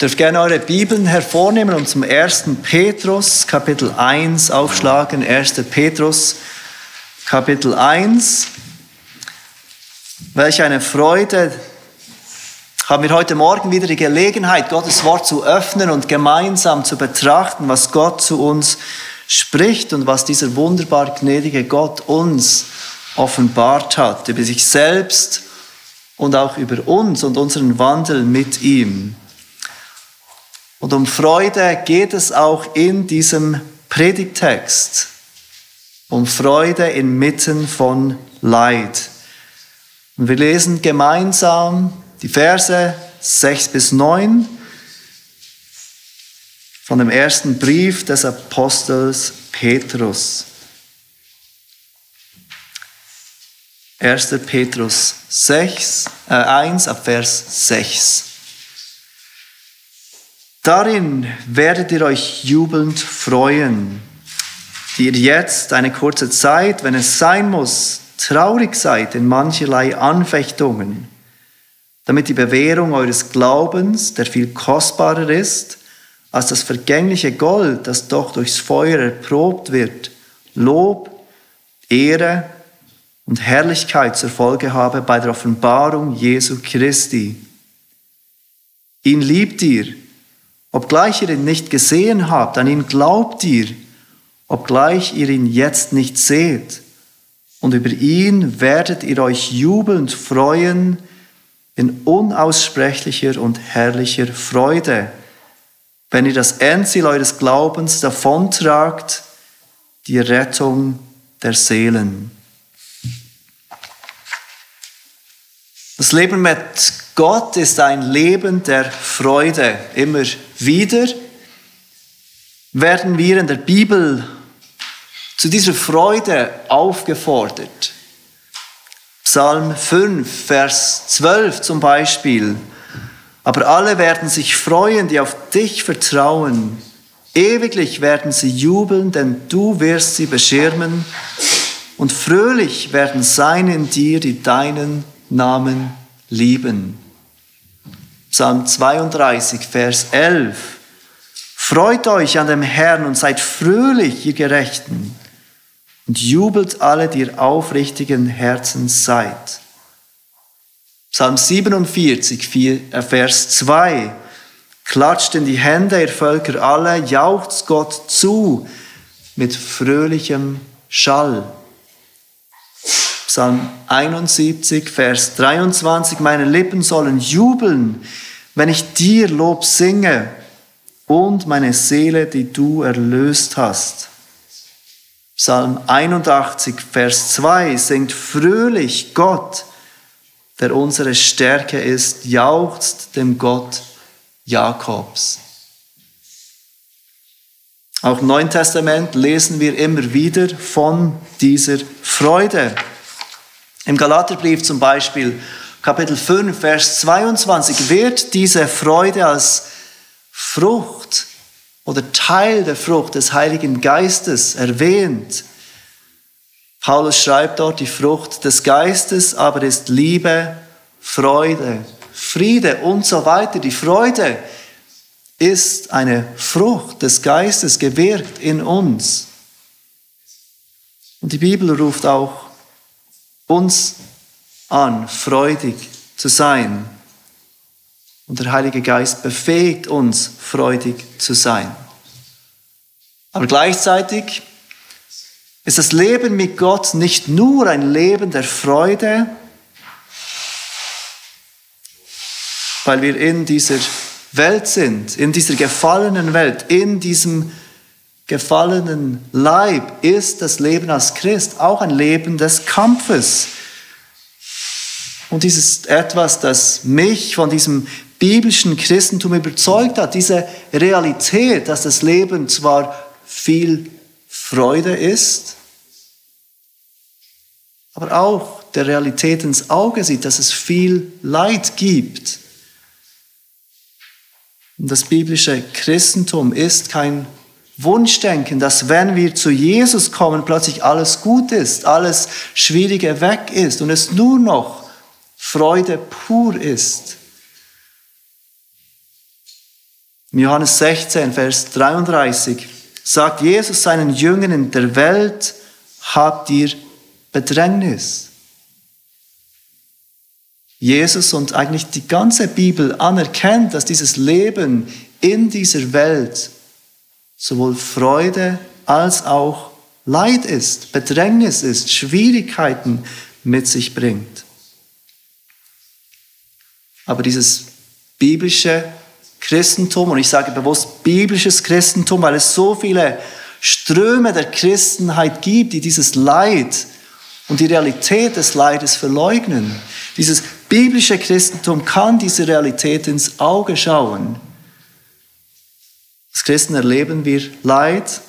dürft gerne eure Bibeln hervornehmen und zum 1. Petrus Kapitel 1 aufschlagen. 1. Petrus Kapitel 1. Welch eine Freude haben wir heute Morgen wieder die Gelegenheit, Gottes Wort zu öffnen und gemeinsam zu betrachten, was Gott zu uns spricht und was dieser wunderbar gnädige Gott uns offenbart hat, über sich selbst und auch über uns und unseren Wandel mit ihm. Und um Freude geht es auch in diesem Predigtext. Um Freude inmitten von Leid. Und wir lesen gemeinsam die Verse 6 bis 9 von dem ersten Brief des Apostels Petrus. 1. Petrus 6, äh 1 ab Vers 6. Darin werdet ihr euch jubelnd freuen, die ihr jetzt eine kurze Zeit, wenn es sein muss, traurig seid in mancherlei Anfechtungen, damit die Bewährung eures Glaubens, der viel kostbarer ist als das vergängliche Gold, das doch durchs Feuer erprobt wird, Lob, Ehre und Herrlichkeit zur Folge habe bei der Offenbarung Jesu Christi. Ihn liebt ihr, Obgleich ihr ihn nicht gesehen habt, an ihn glaubt ihr, obgleich ihr ihn jetzt nicht seht. Und über ihn werdet ihr euch jubelnd freuen in unaussprechlicher und herrlicher Freude, wenn ihr das Endziel eures Glaubens davontragt, die Rettung der Seelen. Das Leben mit Gott ist ein Leben der Freude. Immer wieder werden wir in der Bibel zu dieser Freude aufgefordert. Psalm 5, Vers 12 zum Beispiel. Aber alle werden sich freuen, die auf dich vertrauen. Ewiglich werden sie jubeln, denn du wirst sie beschirmen. Und fröhlich werden sein in dir, die deinen Namen lieben. Psalm 32, Vers 11. Freut euch an dem Herrn und seid fröhlich, ihr Gerechten, und jubelt alle, die ihr aufrichtigen Herzens seid. Psalm 47, äh, Vers 2. Klatscht in die Hände, ihr Völker alle, jauchzt Gott zu mit fröhlichem Schall. Psalm 71, Vers 23, meine Lippen sollen jubeln, wenn ich dir Lob singe und meine Seele, die du erlöst hast. Psalm 81, Vers 2 singt fröhlich Gott, der unsere Stärke ist, jauchzt dem Gott Jakobs. Auch im Neuen Testament lesen wir immer wieder von dieser Freude. Im Galaterbrief zum Beispiel, Kapitel 5, Vers 22, wird diese Freude als Frucht oder Teil der Frucht des Heiligen Geistes erwähnt. Paulus schreibt dort, die Frucht des Geistes aber ist Liebe, Freude, Friede und so weiter. Die Freude ist eine Frucht des Geistes gewirkt in uns. Und die Bibel ruft auch uns an, freudig zu sein. Und der Heilige Geist befähigt uns, freudig zu sein. Aber gleichzeitig ist das Leben mit Gott nicht nur ein Leben der Freude, weil wir in dieser Welt sind, in dieser gefallenen Welt, in diesem gefallenen Leib ist das Leben als Christ auch ein Leben des Kampfes. Und dies ist etwas, das mich von diesem biblischen Christentum überzeugt hat, diese Realität, dass das Leben zwar viel Freude ist, aber auch der Realität ins Auge sieht, dass es viel Leid gibt. Und das biblische Christentum ist kein Wunschdenken, dass wenn wir zu Jesus kommen, plötzlich alles gut ist, alles Schwierige weg ist und es nur noch Freude pur ist. In Johannes 16, Vers 33 sagt Jesus seinen Jüngern, in der Welt habt ihr Bedrängnis. Jesus und eigentlich die ganze Bibel anerkennt, dass dieses Leben in dieser Welt sowohl Freude als auch Leid ist, Bedrängnis ist, Schwierigkeiten mit sich bringt. Aber dieses biblische Christentum, und ich sage bewusst biblisches Christentum, weil es so viele Ströme der Christenheit gibt, die dieses Leid und die Realität des Leides verleugnen. Dieses biblische Christentum kann diese Realität ins Auge schauen. Als Christen erleben wir Leid,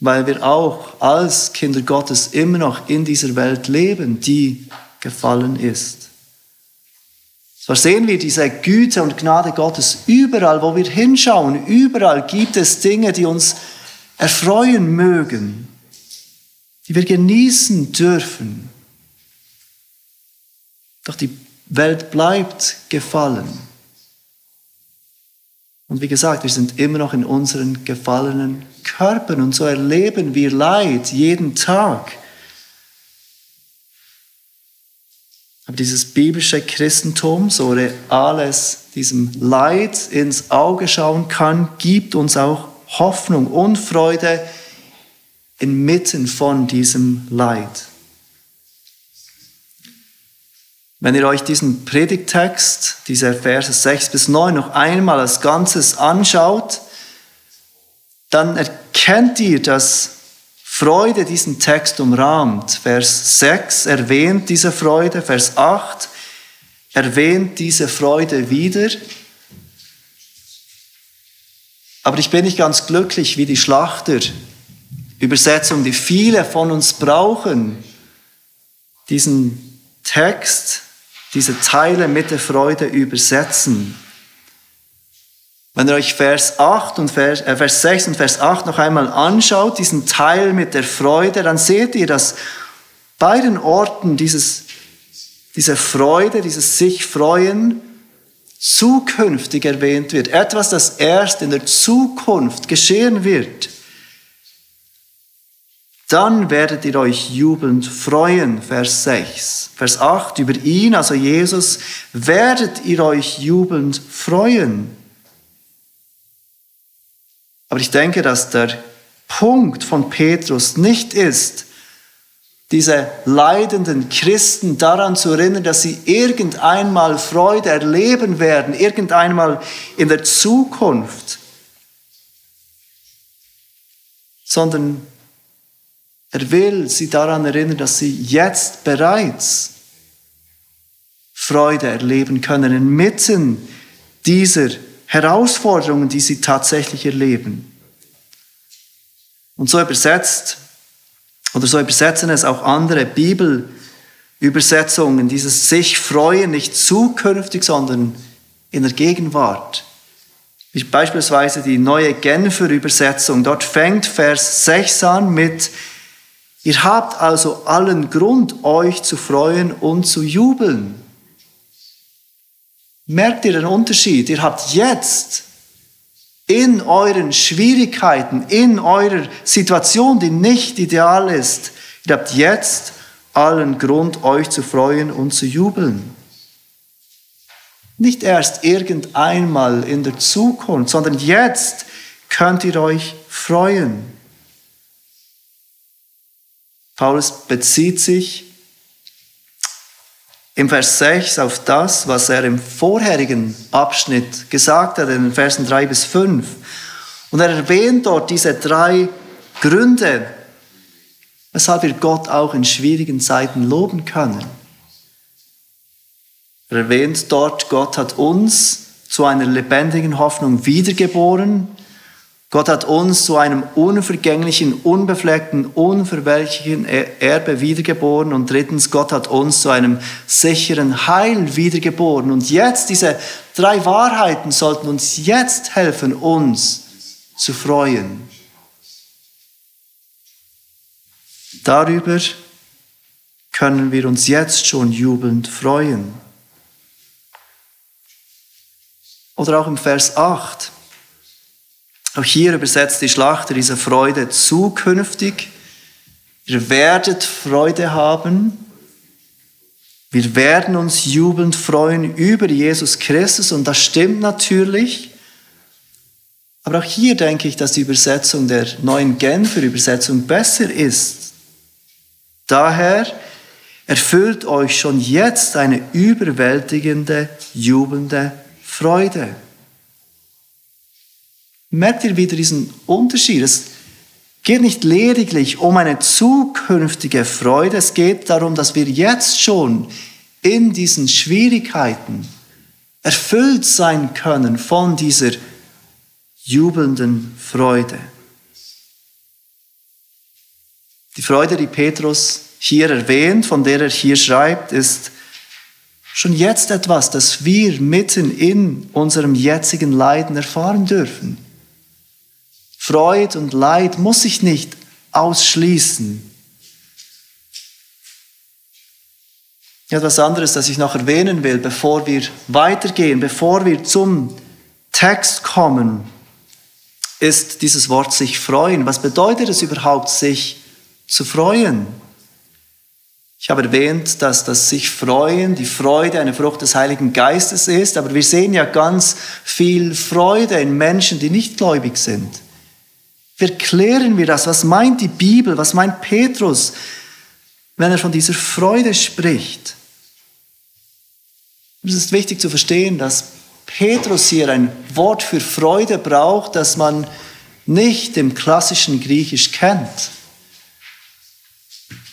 weil wir auch als Kinder Gottes immer noch in dieser Welt leben, die gefallen ist. So sehen wir diese Güte und Gnade Gottes überall, wo wir hinschauen. Überall gibt es Dinge, die uns erfreuen mögen, die wir genießen dürfen. Doch die Welt bleibt gefallen. Und wie gesagt, wir sind immer noch in unseren gefallenen Körpern und so erleben wir Leid jeden Tag. Aber dieses biblische Christentum, so real es diesem Leid ins Auge schauen kann, gibt uns auch Hoffnung und Freude inmitten von diesem Leid. Wenn ihr euch diesen Predigtext, diese Verse 6 bis 9 noch einmal als Ganzes anschaut, dann erkennt ihr, dass Freude diesen Text umrahmt. Vers 6 erwähnt diese Freude, Vers 8 erwähnt diese Freude wieder. Aber ich bin nicht ganz glücklich wie die Schlachter. Übersetzung, die viele von uns brauchen, diesen Text, diese Teile mit der Freude übersetzen. Wenn ihr euch Vers 8 und Vers, äh Vers 6 und Vers 8 noch einmal anschaut, diesen Teil mit der Freude, dann seht ihr, dass beiden Orten dieses, diese Freude, dieses sich freuen, zukünftig erwähnt wird. Etwas, das erst in der Zukunft geschehen wird. Dann werdet ihr euch jubelnd freuen, Vers 6. Vers 8, über ihn, also Jesus, werdet ihr euch jubelnd freuen. Aber ich denke, dass der Punkt von Petrus nicht ist, diese leidenden Christen daran zu erinnern, dass sie irgendeinmal Freude erleben werden, irgendeinmal in der Zukunft, sondern er will sie daran erinnern, dass sie jetzt bereits Freude erleben können inmitten dieser Herausforderungen, die sie tatsächlich erleben. Und so übersetzt, oder so übersetzen es auch andere Bibelübersetzungen, dieses sich freuen nicht zukünftig, sondern in der Gegenwart. Beispielsweise die neue Genfer Übersetzung. Dort fängt Vers 6 an mit, ihr habt also allen Grund, euch zu freuen und zu jubeln. Merkt ihr den Unterschied? Ihr habt jetzt in euren Schwierigkeiten, in eurer Situation, die nicht ideal ist, ihr habt jetzt allen Grund, euch zu freuen und zu jubeln. Nicht erst irgendeinmal in der Zukunft, sondern jetzt könnt ihr euch freuen. Paulus bezieht sich im Vers 6 auf das, was er im vorherigen Abschnitt gesagt hat, in den Versen 3 bis 5. Und er erwähnt dort diese drei Gründe, weshalb wir Gott auch in schwierigen Zeiten loben können. Er erwähnt dort, Gott hat uns zu einer lebendigen Hoffnung wiedergeboren Gott hat uns zu einem unvergänglichen, unbefleckten, unverwelklichen Erbe wiedergeboren. Und drittens, Gott hat uns zu einem sicheren Heil wiedergeboren. Und jetzt, diese drei Wahrheiten sollten uns jetzt helfen, uns zu freuen. Darüber können wir uns jetzt schon jubelnd freuen. Oder auch im Vers 8. Auch hier übersetzt die Schlachter diese Freude zukünftig. Ihr werdet Freude haben. Wir werden uns jubelnd freuen über Jesus Christus und das stimmt natürlich. Aber auch hier denke ich, dass die Übersetzung der neuen Genfer Übersetzung besser ist. Daher erfüllt euch schon jetzt eine überwältigende, jubelnde Freude. Merkt ihr wieder diesen Unterschied? Es geht nicht lediglich um eine zukünftige Freude, es geht darum, dass wir jetzt schon in diesen Schwierigkeiten erfüllt sein können von dieser jubelnden Freude. Die Freude, die Petrus hier erwähnt, von der er hier schreibt, ist schon jetzt etwas, das wir mitten in unserem jetzigen Leiden erfahren dürfen. Freud und Leid muss sich nicht ausschließen. Etwas anderes, das ich noch erwähnen will, bevor wir weitergehen, bevor wir zum Text kommen, ist dieses Wort sich freuen. Was bedeutet es überhaupt, sich zu freuen? Ich habe erwähnt, dass das sich freuen, die Freude eine Frucht des Heiligen Geistes ist, aber wir sehen ja ganz viel Freude in Menschen, die nicht gläubig sind. Wie erklären wir das? Was meint die Bibel? Was meint Petrus, wenn er von dieser Freude spricht? Es ist wichtig zu verstehen, dass Petrus hier ein Wort für Freude braucht, das man nicht im klassischen Griechisch kennt.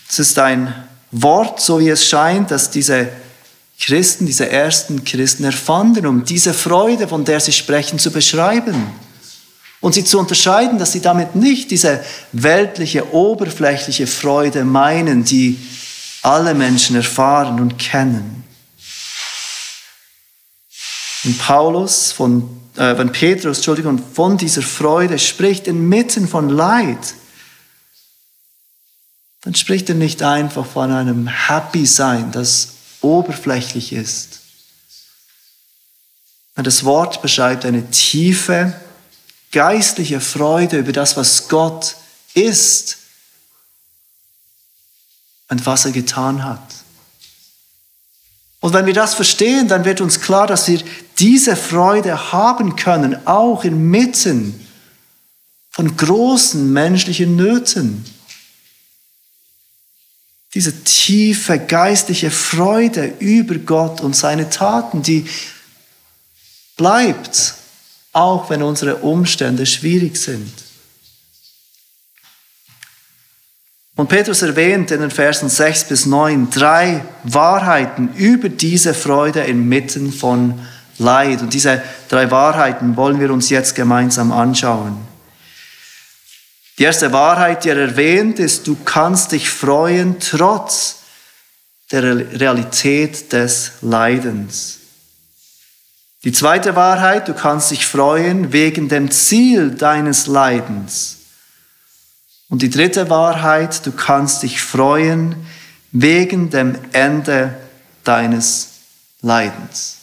Es ist ein Wort, so wie es scheint, dass diese Christen, diese ersten Christen erfanden, um diese Freude, von der sie sprechen, zu beschreiben und sie zu unterscheiden, dass sie damit nicht diese weltliche, oberflächliche Freude meinen, die alle Menschen erfahren und kennen. Wenn Paulus von, äh, wenn Petrus, Entschuldigung, von dieser Freude spricht inmitten von Leid, dann spricht er nicht einfach von einem Happy Sein, das oberflächlich ist. Das Wort beschreibt eine tiefe, geistliche Freude über das, was Gott ist und was er getan hat. Und wenn wir das verstehen, dann wird uns klar, dass wir diese Freude haben können, auch inmitten von großen menschlichen Nöten. Diese tiefe geistliche Freude über Gott und seine Taten, die bleibt auch wenn unsere Umstände schwierig sind. Und Petrus erwähnt in den Versen 6 bis 9 drei Wahrheiten über diese Freude inmitten von Leid. Und diese drei Wahrheiten wollen wir uns jetzt gemeinsam anschauen. Die erste Wahrheit, die er erwähnt, ist, du kannst dich freuen trotz der Realität des Leidens. Die zweite Wahrheit, du kannst dich freuen wegen dem Ziel deines Leidens. Und die dritte Wahrheit, du kannst dich freuen wegen dem Ende deines Leidens.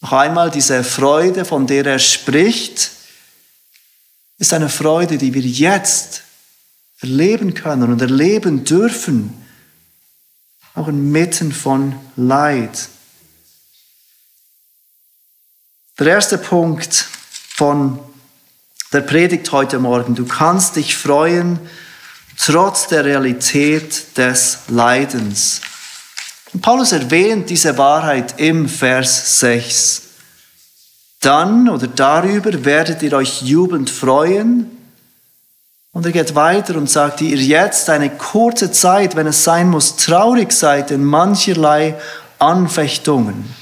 Noch einmal, diese Freude, von der er spricht, ist eine Freude, die wir jetzt erleben können und erleben dürfen, auch inmitten von Leid. Der erste Punkt von der Predigt heute Morgen. Du kannst dich freuen trotz der Realität des Leidens. Und Paulus erwähnt diese Wahrheit im Vers 6. Dann oder darüber werdet ihr euch jubelnd freuen. Und er geht weiter und sagt, ihr jetzt eine kurze Zeit, wenn es sein muss, traurig seid in mancherlei Anfechtungen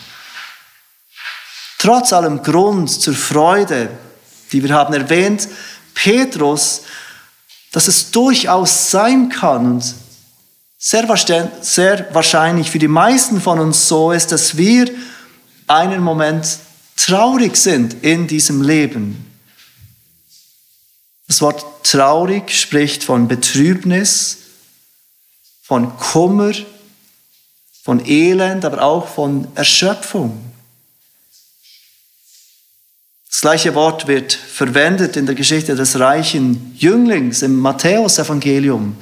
trotz allem Grund zur Freude, die wir haben erwähnt, Petrus, dass es durchaus sein kann und sehr, wahrscheinlich für die meisten von uns so ist, dass wir einen Moment traurig sind in diesem Leben. Das Wort traurig spricht von Betrübnis, von Kummer, von Elend, aber auch von Erschöpfung. Das gleiche Wort wird verwendet in der Geschichte des reichen Jünglings im Matthäusevangelium,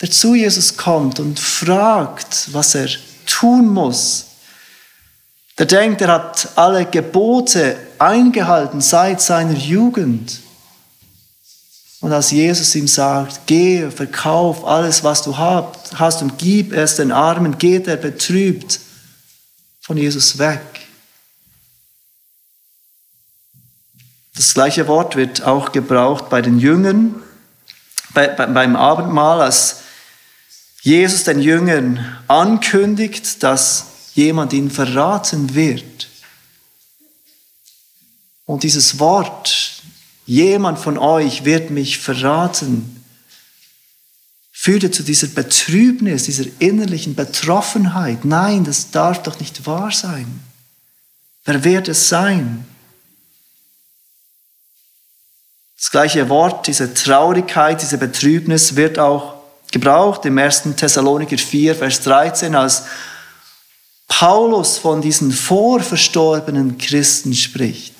der zu Jesus kommt und fragt, was er tun muss. Der denkt, er hat alle Gebote eingehalten seit seiner Jugend. Und als Jesus ihm sagt, gehe, verkauf alles, was du hast und gib es den Armen, geht er betrübt von Jesus weg. Das gleiche Wort wird auch gebraucht bei den Jüngern, bei, bei, beim Abendmahl, als Jesus den Jüngern ankündigt, dass jemand ihn verraten wird. Und dieses Wort, jemand von euch wird mich verraten, führte zu dieser Betrübnis, dieser innerlichen Betroffenheit. Nein, das darf doch nicht wahr sein. Wer wird es sein? Das gleiche Wort, diese Traurigkeit, diese Betrübnis wird auch gebraucht im 1. Thessaloniker 4, Vers 13, als Paulus von diesen vorverstorbenen Christen spricht.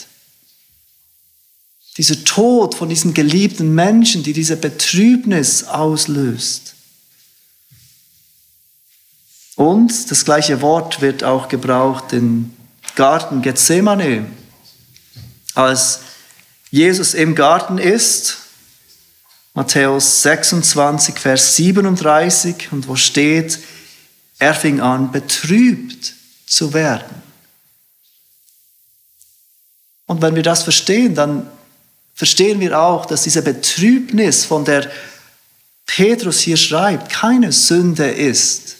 Dieser Tod von diesen geliebten Menschen, die diese Betrübnis auslöst. Und das gleiche Wort wird auch gebraucht im Garten Gethsemane, als Jesus im Garten ist, Matthäus 26, Vers 37, und wo steht, er fing an, betrübt zu werden. Und wenn wir das verstehen, dann verstehen wir auch, dass diese Betrübnis, von der Petrus hier schreibt, keine Sünde ist.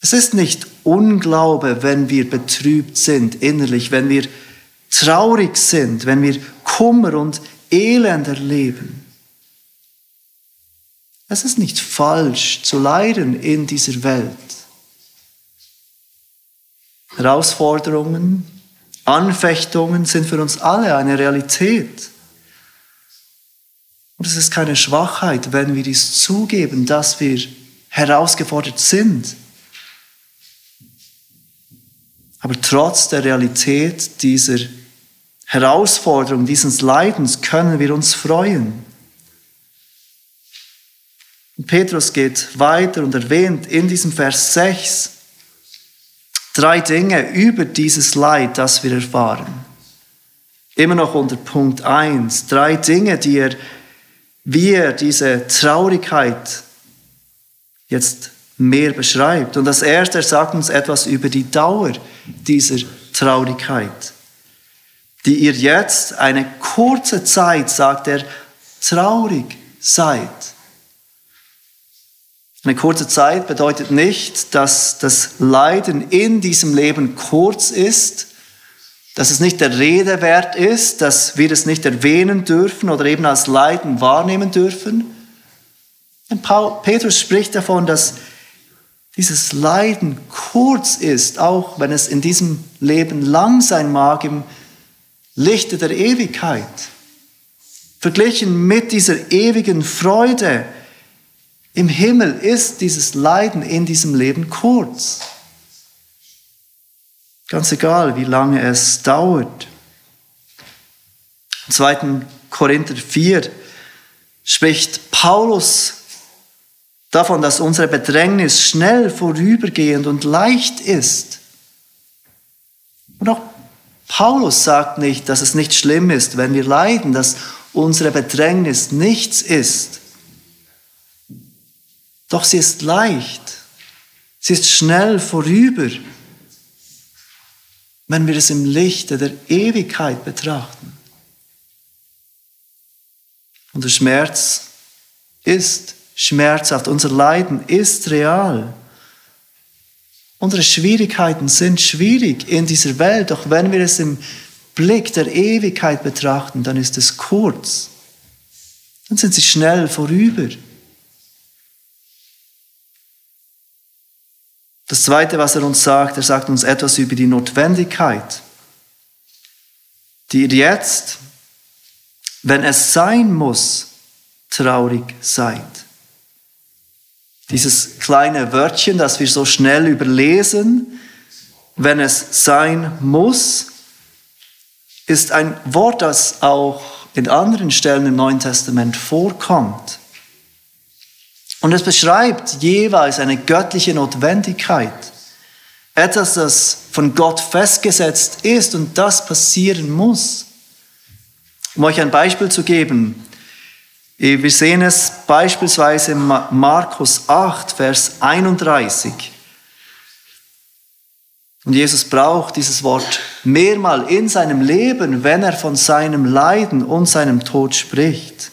Es ist nicht Unglaube, wenn wir betrübt sind innerlich, wenn wir traurig sind, wenn wir Kummer und Elend erleben. Es ist nicht falsch zu leiden in dieser Welt. Herausforderungen, Anfechtungen sind für uns alle eine Realität. Und es ist keine Schwachheit, wenn wir dies zugeben, dass wir herausgefordert sind. Aber trotz der Realität dieser Herausforderung, dieses Leidens können wir uns freuen. Und Petrus geht weiter und erwähnt in diesem Vers 6 drei Dinge über dieses Leid, das wir erfahren. Immer noch unter Punkt 1. Drei Dinge, die er, wie er diese Traurigkeit jetzt mehr beschreibt. Und das erste, er sagt uns etwas über die Dauer dieser Traurigkeit, die ihr jetzt eine kurze Zeit, sagt er, traurig seid. Eine kurze Zeit bedeutet nicht, dass das Leiden in diesem Leben kurz ist, dass es nicht der Rede wert ist, dass wir es nicht erwähnen dürfen oder eben als Leiden wahrnehmen dürfen. Petrus spricht davon, dass dieses Leiden kurz ist, auch wenn es in diesem Leben lang sein mag, im Lichte der Ewigkeit. Verglichen mit dieser ewigen Freude, im Himmel ist dieses Leiden in diesem Leben kurz. Ganz egal, wie lange es dauert. Im 2. Korinther 4 spricht Paulus davon, dass unsere Bedrängnis schnell vorübergehend und leicht ist. Und auch Paulus sagt nicht, dass es nicht schlimm ist, wenn wir leiden, dass unsere Bedrängnis nichts ist. Doch sie ist leicht. Sie ist schnell vorüber, wenn wir es im Lichte der Ewigkeit betrachten. Und der Schmerz ist schmerzhaft, unser Leiden ist real. Unsere Schwierigkeiten sind schwierig in dieser Welt, doch wenn wir es im Blick der Ewigkeit betrachten, dann ist es kurz. Dann sind sie schnell vorüber. Das Zweite, was er uns sagt, er sagt uns etwas über die Notwendigkeit, die ihr jetzt, wenn es sein muss, traurig seid. Dieses kleine Wörtchen, das wir so schnell überlesen, wenn es sein muss, ist ein Wort, das auch in anderen Stellen im Neuen Testament vorkommt. Und es beschreibt jeweils eine göttliche Notwendigkeit. Etwas, das von Gott festgesetzt ist und das passieren muss. Um euch ein Beispiel zu geben, wir sehen es beispielsweise in Markus 8, Vers 31. Und Jesus braucht dieses Wort mehrmal in seinem Leben, wenn er von seinem Leiden und seinem Tod spricht.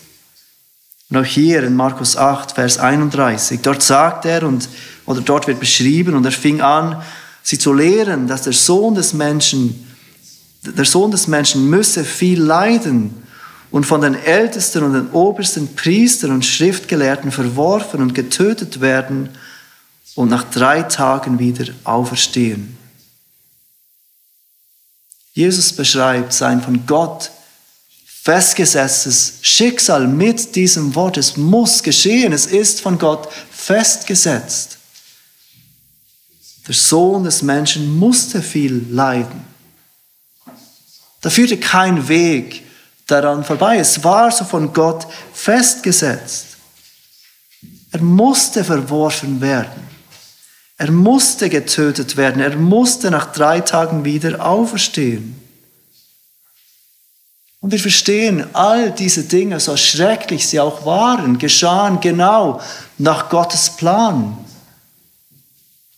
Und auch hier in Markus 8, Vers 31, dort sagt er und, oder dort wird beschrieben und er fing an, sie zu lehren, dass der Sohn des Menschen, der Sohn des Menschen müsse viel leiden und von den Ältesten und den obersten Priestern und Schriftgelehrten verworfen und getötet werden und nach drei Tagen wieder auferstehen. Jesus beschreibt sein von Gott festgesetztes Schicksal mit diesem Wort. Es muss geschehen, es ist von Gott festgesetzt. Der Sohn des Menschen musste viel leiden. Da führte kein Weg daran vorbei. Es war so von Gott festgesetzt. Er musste verworfen werden. Er musste getötet werden. Er musste nach drei Tagen wieder auferstehen. Und wir verstehen, all diese Dinge, so schrecklich sie auch waren, geschahen genau nach Gottes Plan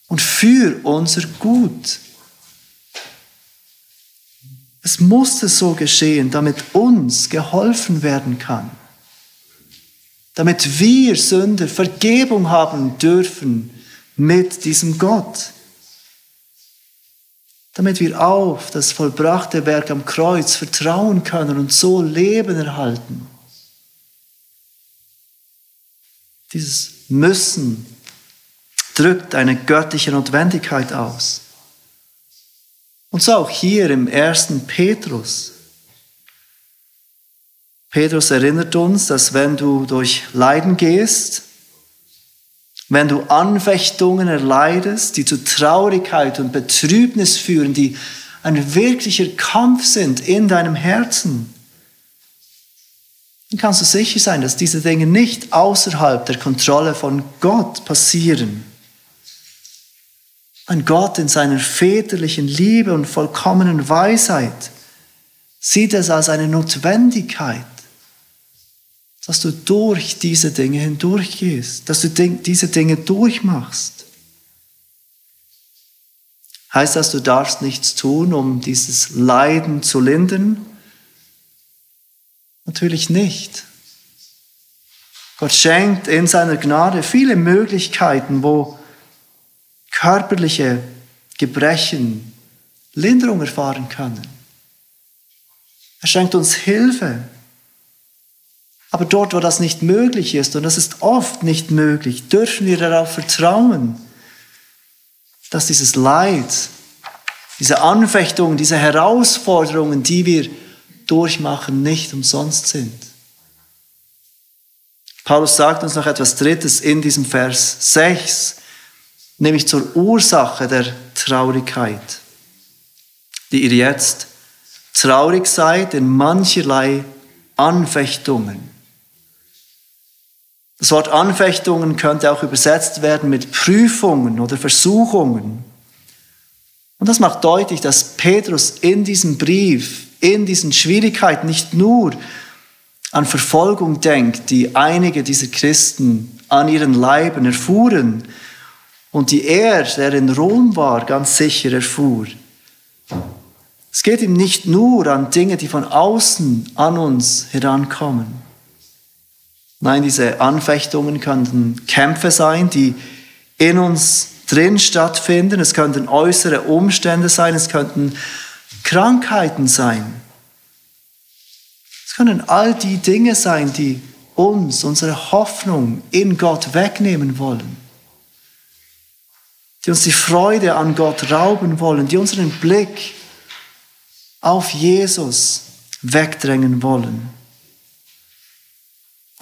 und für unser Gut. Es musste so geschehen, damit uns geholfen werden kann. Damit wir Sünder Vergebung haben dürfen mit diesem Gott. Damit wir auf das vollbrachte Werk am Kreuz vertrauen können und so Leben erhalten. Dieses Müssen drückt eine göttliche Notwendigkeit aus. Und so auch hier im ersten Petrus. Petrus erinnert uns, dass wenn du durch Leiden gehst, wenn du Anfechtungen erleidest, die zu Traurigkeit und Betrübnis führen, die ein wirklicher Kampf sind in deinem Herzen, dann kannst du sicher sein, dass diese Dinge nicht außerhalb der Kontrolle von Gott passieren. Ein Gott in seiner väterlichen Liebe und vollkommenen Weisheit sieht es als eine Notwendigkeit, dass du durch diese Dinge hindurchgehst, dass du diese Dinge durchmachst. Heißt das, du darfst nichts tun, um dieses Leiden zu lindern? Natürlich nicht. Gott schenkt in seiner Gnade viele Möglichkeiten, wo körperliche Gebrechen Linderung erfahren können. Er schenkt uns Hilfe. Aber dort, wo das nicht möglich ist, und das ist oft nicht möglich, dürfen wir darauf vertrauen, dass dieses Leid, diese Anfechtungen, diese Herausforderungen, die wir durchmachen, nicht umsonst sind. Paulus sagt uns noch etwas Drittes in diesem Vers 6 nämlich zur Ursache der Traurigkeit, die ihr jetzt traurig seid in mancherlei Anfechtungen. Das Wort Anfechtungen könnte auch übersetzt werden mit Prüfungen oder Versuchungen. Und das macht deutlich, dass Petrus in diesem Brief, in diesen Schwierigkeiten nicht nur an Verfolgung denkt, die einige dieser Christen an ihren Leiben erfuhren, und die er, der in Rom war, ganz sicher erfuhr. Es geht ihm nicht nur an Dinge, die von außen an uns herankommen. Nein, diese Anfechtungen könnten Kämpfe sein, die in uns drin stattfinden. Es könnten äußere Umstände sein, es könnten Krankheiten sein. Es können all die Dinge sein, die uns unsere Hoffnung in Gott wegnehmen wollen die uns die Freude an Gott rauben wollen, die unseren Blick auf Jesus wegdrängen wollen.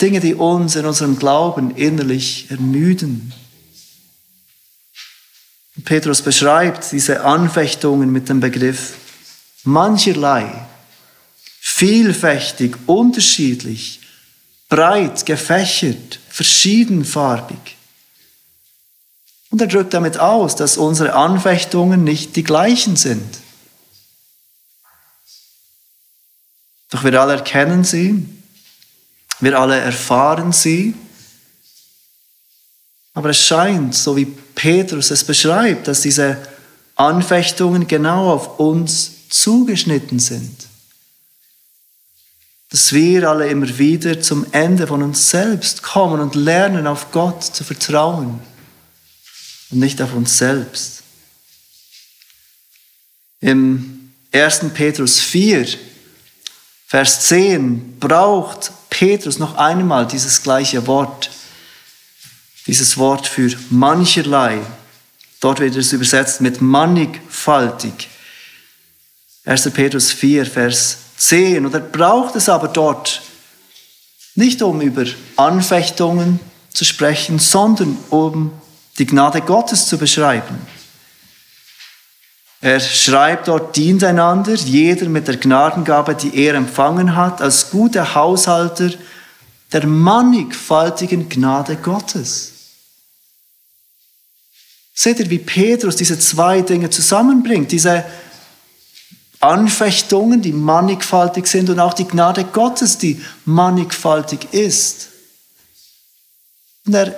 Dinge, die uns in unserem Glauben innerlich ermüden. Petrus beschreibt diese Anfechtungen mit dem Begriff mancherlei, vielfältig, unterschiedlich, breit, gefächert, verschiedenfarbig. Und er drückt damit aus, dass unsere Anfechtungen nicht die gleichen sind. Doch wir alle erkennen sie, wir alle erfahren sie. Aber es scheint, so wie Petrus es beschreibt, dass diese Anfechtungen genau auf uns zugeschnitten sind. Dass wir alle immer wieder zum Ende von uns selbst kommen und lernen, auf Gott zu vertrauen und nicht auf uns selbst. Im 1. Petrus 4 Vers 10 braucht Petrus noch einmal dieses gleiche Wort, dieses Wort für mancherlei. Dort wird es übersetzt mit mannigfaltig. 1. Petrus 4, Vers 10. Und er braucht es aber dort nicht, um über Anfechtungen zu sprechen, sondern um die Gnade Gottes zu beschreiben. Er schreibt dort, dient einander, jeder mit der Gnadengabe, die er empfangen hat, als guter Haushalter der mannigfaltigen Gnade Gottes. Seht ihr, wie Petrus diese zwei Dinge zusammenbringt, diese Anfechtungen, die mannigfaltig sind und auch die Gnade Gottes, die mannigfaltig ist. Und er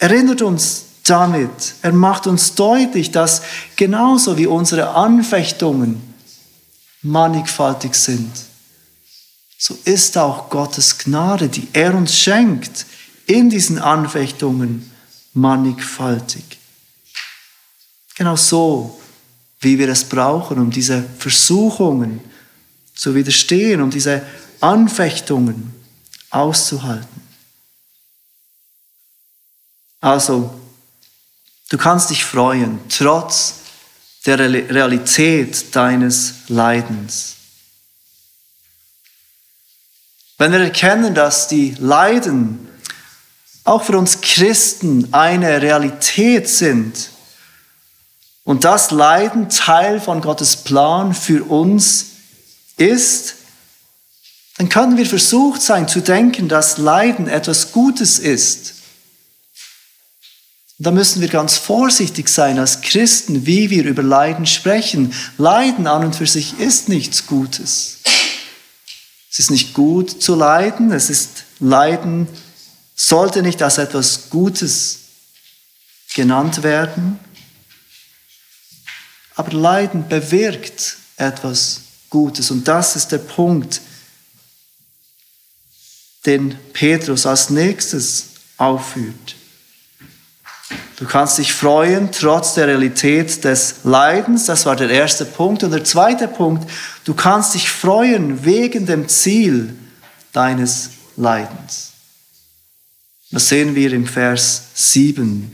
erinnert uns damit. Er macht uns deutlich, dass genauso wie unsere Anfechtungen mannigfaltig sind, so ist auch Gottes Gnade, die er uns schenkt, in diesen Anfechtungen mannigfaltig. Genau so, wie wir es brauchen, um diese Versuchungen zu widerstehen, um diese Anfechtungen auszuhalten. Also, Du kannst dich freuen, trotz der Realität deines Leidens. Wenn wir erkennen, dass die Leiden auch für uns Christen eine Realität sind und das Leiden Teil von Gottes Plan für uns ist, dann können wir versucht sein zu denken, dass Leiden etwas Gutes ist und da müssen wir ganz vorsichtig sein als Christen, wie wir über Leiden sprechen. Leiden an und für sich ist nichts Gutes. Es ist nicht gut zu leiden. Es ist Leiden sollte nicht als etwas Gutes genannt werden. Aber Leiden bewirkt etwas Gutes. Und das ist der Punkt, den Petrus als nächstes aufführt. Du kannst dich freuen trotz der Realität des Leidens. Das war der erste Punkt. Und der zweite Punkt, du kannst dich freuen wegen dem Ziel deines Leidens. Das sehen wir im Vers 7.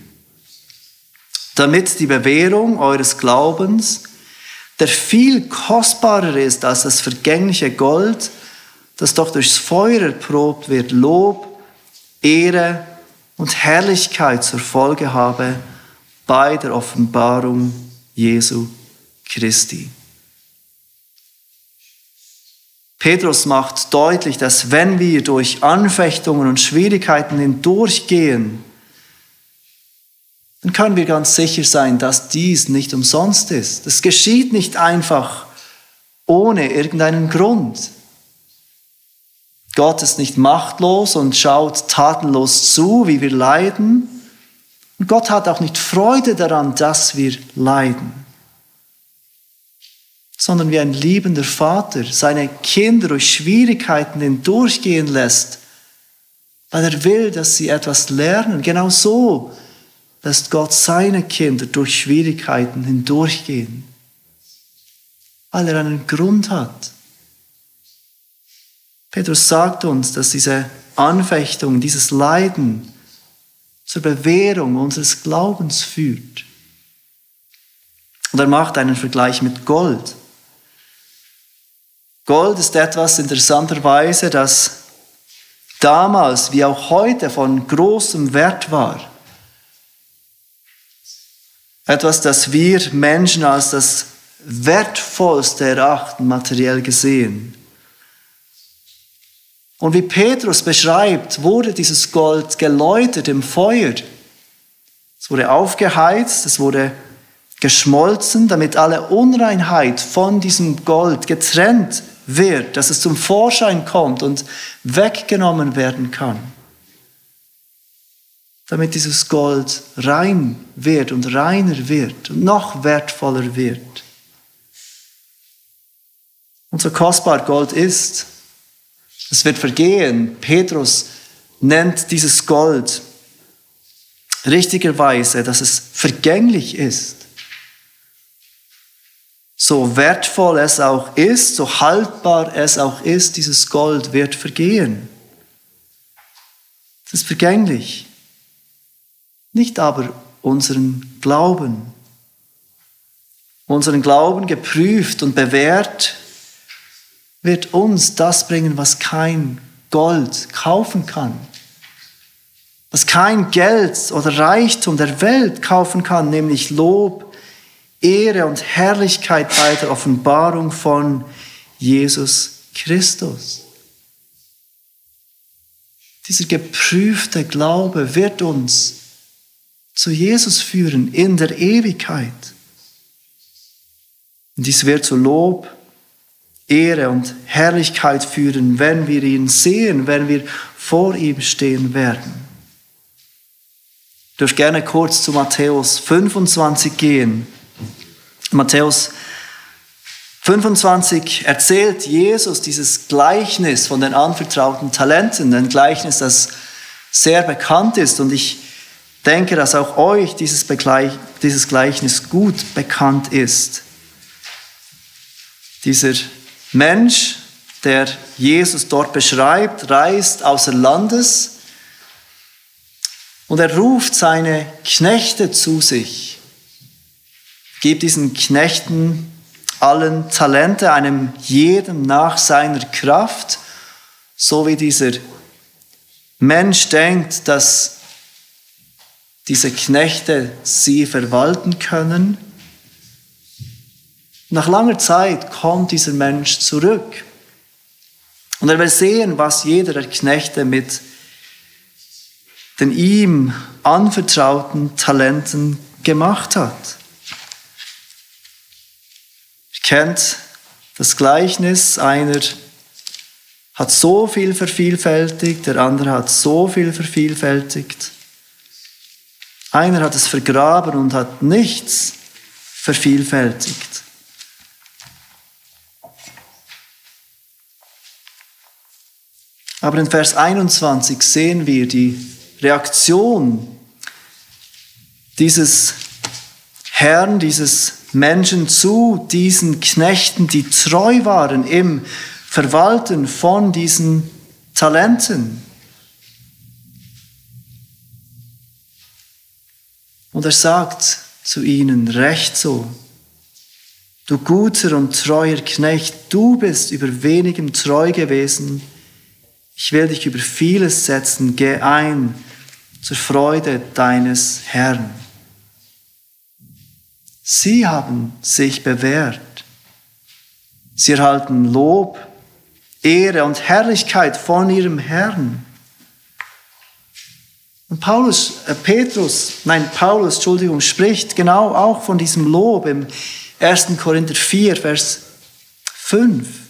Damit die Bewährung eures Glaubens, der viel kostbarer ist als das vergängliche Gold, das doch durchs Feuer erprobt wird, Lob, Ehre und Herrlichkeit zur Folge habe bei der Offenbarung Jesu Christi. Petrus macht deutlich, dass wenn wir durch Anfechtungen und Schwierigkeiten hindurchgehen, dann können wir ganz sicher sein, dass dies nicht umsonst ist. Es geschieht nicht einfach ohne irgendeinen Grund. Gott ist nicht machtlos und schaut tatenlos zu, wie wir leiden. Und Gott hat auch nicht Freude daran, dass wir leiden, sondern wie ein liebender Vater seine Kinder durch Schwierigkeiten hindurchgehen lässt, weil er will, dass sie etwas lernen. Genau so lässt Gott seine Kinder durch Schwierigkeiten hindurchgehen, weil er einen Grund hat. Petrus sagt uns, dass diese Anfechtung, dieses Leiden zur Bewährung unseres Glaubens führt. Und er macht einen Vergleich mit Gold. Gold ist etwas interessanterweise, das damals wie auch heute von großem Wert war. Etwas, das wir Menschen als das Wertvollste erachten, materiell gesehen. Und wie Petrus beschreibt, wurde dieses Gold geläutert im Feuer. Es wurde aufgeheizt, es wurde geschmolzen, damit alle Unreinheit von diesem Gold getrennt wird, dass es zum Vorschein kommt und weggenommen werden kann. Damit dieses Gold rein wird und reiner wird und noch wertvoller wird. Und so kostbar Gold ist, es wird vergehen. Petrus nennt dieses Gold richtigerweise, dass es vergänglich ist. So wertvoll es auch ist, so haltbar es auch ist, dieses Gold wird vergehen. Es ist vergänglich. Nicht aber unseren Glauben. Unseren Glauben geprüft und bewährt wird uns das bringen, was kein Gold kaufen kann. Was kein Geld oder Reichtum der Welt kaufen kann, nämlich Lob, Ehre und Herrlichkeit bei der Offenbarung von Jesus Christus. Dieser geprüfte Glaube wird uns zu Jesus führen in der Ewigkeit. Und dies wird zu Lob, Ehre und Herrlichkeit führen, wenn wir ihn sehen, wenn wir vor ihm stehen werden. Ich dürfte gerne kurz zu Matthäus 25 gehen. Matthäus 25 erzählt Jesus dieses Gleichnis von den anvertrauten Talenten, ein Gleichnis, das sehr bekannt ist und ich denke, dass auch euch dieses, dieses Gleichnis gut bekannt ist. Dieser Mensch, der Jesus dort beschreibt, reist außer Landes und er ruft seine Knechte zu sich Gib diesen Knechten allen Talente, einem jedem nach seiner Kraft, so wie dieser Mensch denkt, dass diese Knechte sie verwalten können. Nach langer Zeit kommt dieser Mensch zurück und er will sehen, was jeder der Knechte mit den ihm anvertrauten Talenten gemacht hat kennt das Gleichnis, einer hat so viel vervielfältigt, der andere hat so viel vervielfältigt. Einer hat es vergraben und hat nichts vervielfältigt. Aber in Vers 21 sehen wir die Reaktion dieses Herrn, dieses Menschen zu diesen Knechten, die treu waren im Verwalten von diesen Talenten. Und er sagt zu ihnen, recht so, du guter und treuer Knecht, du bist über wenigem treu gewesen, ich will dich über vieles setzen, geh ein zur Freude deines Herrn. Sie haben sich bewährt. Sie erhalten Lob, Ehre und Herrlichkeit von ihrem Herrn. Und Paulus, äh Petrus, nein, Paulus, Entschuldigung, spricht genau auch von diesem Lob im 1. Korinther 4, Vers 5.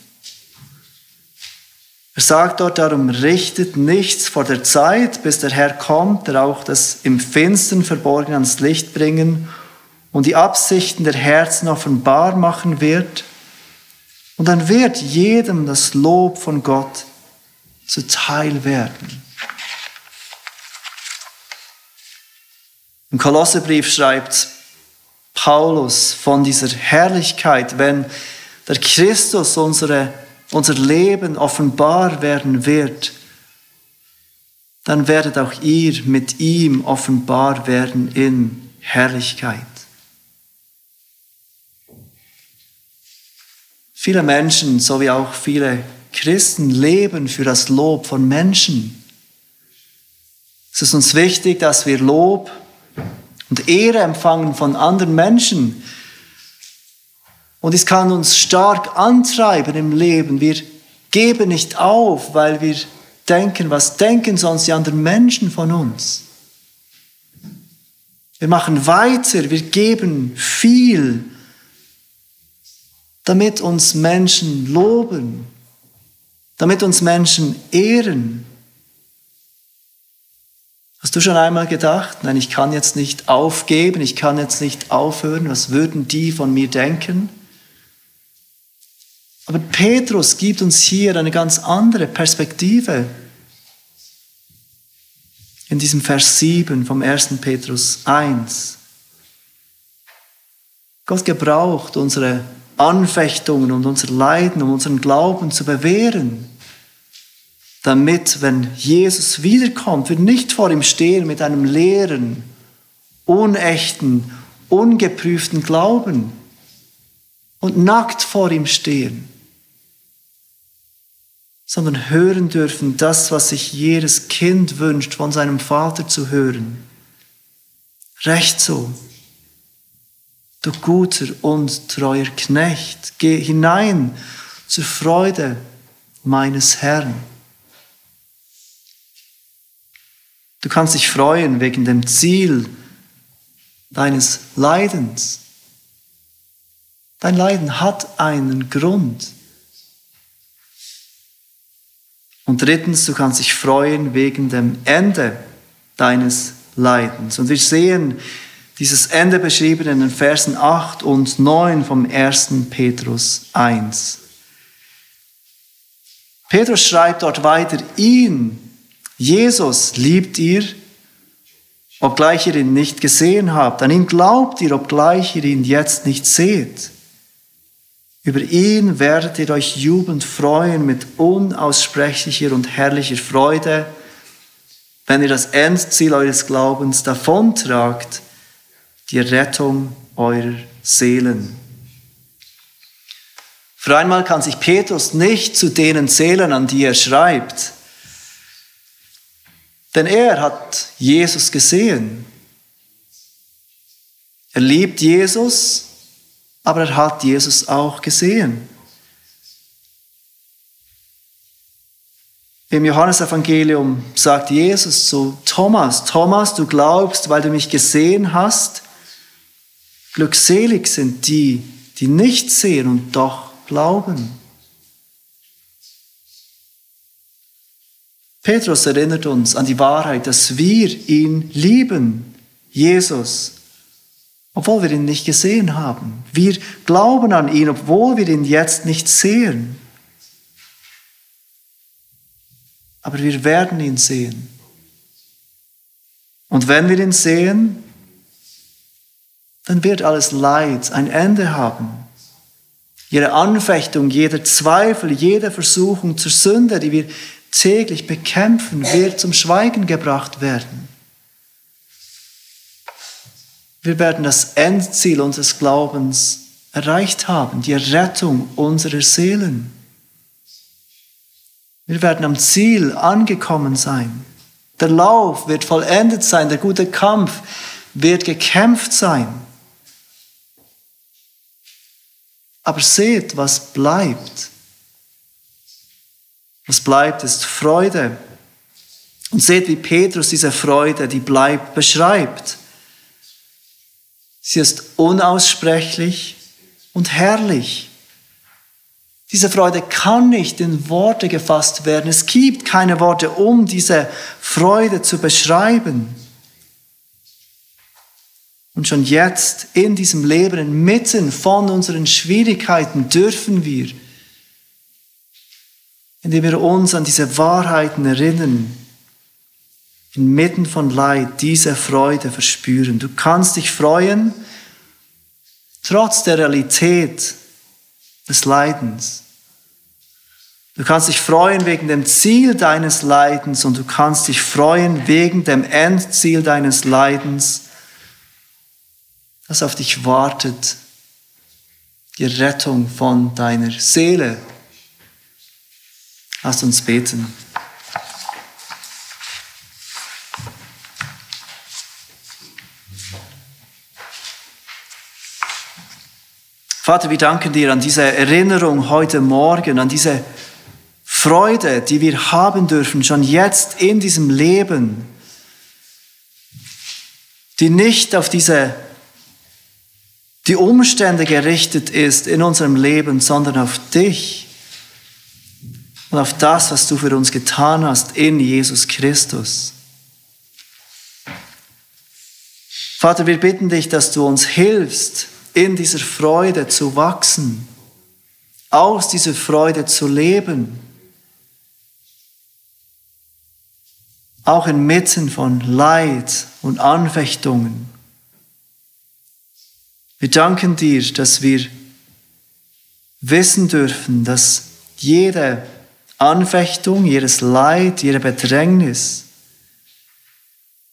Er sagt dort darum, richtet nichts vor der Zeit, bis der Herr kommt, der auch das im Finstern verborgen ans Licht bringen und die Absichten der Herzen offenbar machen wird. Und dann wird jedem das Lob von Gott zuteil werden. Im Kolossebrief schreibt Paulus von dieser Herrlichkeit, wenn der Christus unsere, unser Leben offenbar werden wird, dann werdet auch ihr mit ihm offenbar werden in Herrlichkeit. Viele Menschen, so wie auch viele Christen, leben für das Lob von Menschen. Es ist uns wichtig, dass wir Lob und Ehre empfangen von anderen Menschen. Und es kann uns stark antreiben im Leben. Wir geben nicht auf, weil wir denken, was denken sonst die anderen Menschen von uns? Wir machen weiter, wir geben viel, damit uns Menschen loben, damit uns Menschen ehren. Hast du schon einmal gedacht, nein, ich kann jetzt nicht aufgeben, ich kann jetzt nicht aufhören, was würden die von mir denken? Aber Petrus gibt uns hier eine ganz andere Perspektive. In diesem Vers 7 vom 1. Petrus 1. Gott gebraucht unsere Anfechtungen und unser Leiden, um unseren Glauben zu bewähren, damit, wenn Jesus wiederkommt, wir nicht vor ihm stehen mit einem leeren, unechten, ungeprüften Glauben und nackt vor ihm stehen, sondern hören dürfen das, was sich jedes Kind wünscht, von seinem Vater zu hören. Recht so. Du guter und treuer Knecht, geh hinein zur Freude meines Herrn. Du kannst dich freuen wegen dem Ziel deines Leidens. Dein Leiden hat einen Grund. Und drittens, du kannst dich freuen wegen dem Ende deines Leidens. Und wir sehen dieses Ende beschrieben in den Versen 8 und 9 vom 1. Petrus 1. Petrus schreibt dort weiter, ihn, Jesus, liebt ihr, obgleich ihr ihn nicht gesehen habt. An ihn glaubt ihr, obgleich ihr ihn jetzt nicht seht. Über ihn werdet ihr euch jubelnd freuen mit unaussprechlicher und herrlicher Freude, wenn ihr das Endziel eures Glaubens davontragt, die Rettung eurer Seelen. Für einmal kann sich Petrus nicht zu denen zählen, an die er schreibt, denn er hat Jesus gesehen. Er liebt Jesus aber er hat Jesus auch gesehen. Im Johannesevangelium sagt Jesus zu Thomas, Thomas, du glaubst, weil du mich gesehen hast. Glückselig sind die, die nicht sehen und doch glauben. Petrus erinnert uns an die Wahrheit, dass wir ihn lieben, Jesus, obwohl wir ihn nicht gesehen haben. Wir glauben an ihn, obwohl wir ihn jetzt nicht sehen. Aber wir werden ihn sehen. Und wenn wir ihn sehen, dann wird alles Leid ein Ende haben. Jede Anfechtung, jeder Zweifel, jede Versuchung zur Sünde, die wir täglich bekämpfen, wird zum Schweigen gebracht werden. Wir werden das Endziel unseres Glaubens erreicht haben, die Rettung unserer Seelen. Wir werden am Ziel angekommen sein. Der Lauf wird vollendet sein, der gute Kampf wird gekämpft sein. Aber seht, was bleibt. Was bleibt, ist Freude. Und seht, wie Petrus diese Freude, die bleibt, beschreibt. Sie ist unaussprechlich und herrlich. Diese Freude kann nicht in Worte gefasst werden. Es gibt keine Worte, um diese Freude zu beschreiben. Und schon jetzt in diesem Leben, inmitten von unseren Schwierigkeiten, dürfen wir, indem wir uns an diese Wahrheiten erinnern, inmitten von Leid diese Freude verspüren. Du kannst dich freuen, trotz der Realität des Leidens. Du kannst dich freuen wegen dem Ziel deines Leidens und du kannst dich freuen wegen dem Endziel deines Leidens, das auf dich wartet, die Rettung von deiner Seele. Lass uns beten. Vater, wir danken dir an diese Erinnerung heute Morgen, an diese Freude, die wir haben dürfen, schon jetzt in diesem Leben, die nicht auf diese die Umstände gerichtet ist in unserem Leben, sondern auf dich und auf das, was du für uns getan hast in Jesus Christus. Vater, wir bitten dich, dass du uns hilfst, in dieser Freude zu wachsen, aus dieser Freude zu leben, auch inmitten von Leid und Anfechtungen. Wir danken dir, dass wir wissen dürfen, dass jede Anfechtung, jedes Leid, jede Bedrängnis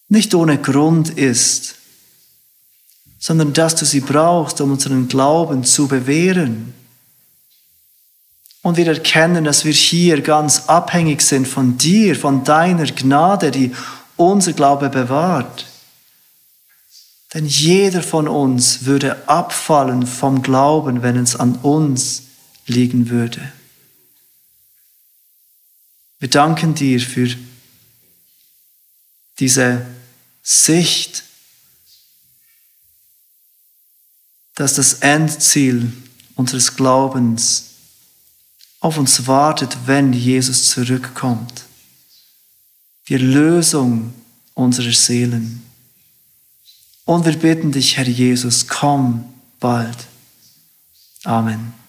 nicht ohne Grund ist, sondern dass du sie brauchst, um unseren Glauben zu bewähren. Und wir erkennen, dass wir hier ganz abhängig sind von dir, von deiner Gnade, die unser Glaube bewahrt. Denn jeder von uns würde abfallen vom Glauben, wenn es an uns liegen würde. Wir danken dir für diese Sicht, dass das Endziel unseres Glaubens auf uns wartet, wenn Jesus zurückkommt. Die Erlösung unserer Seelen. Und wir bitten dich, Herr Jesus, komm bald. Amen.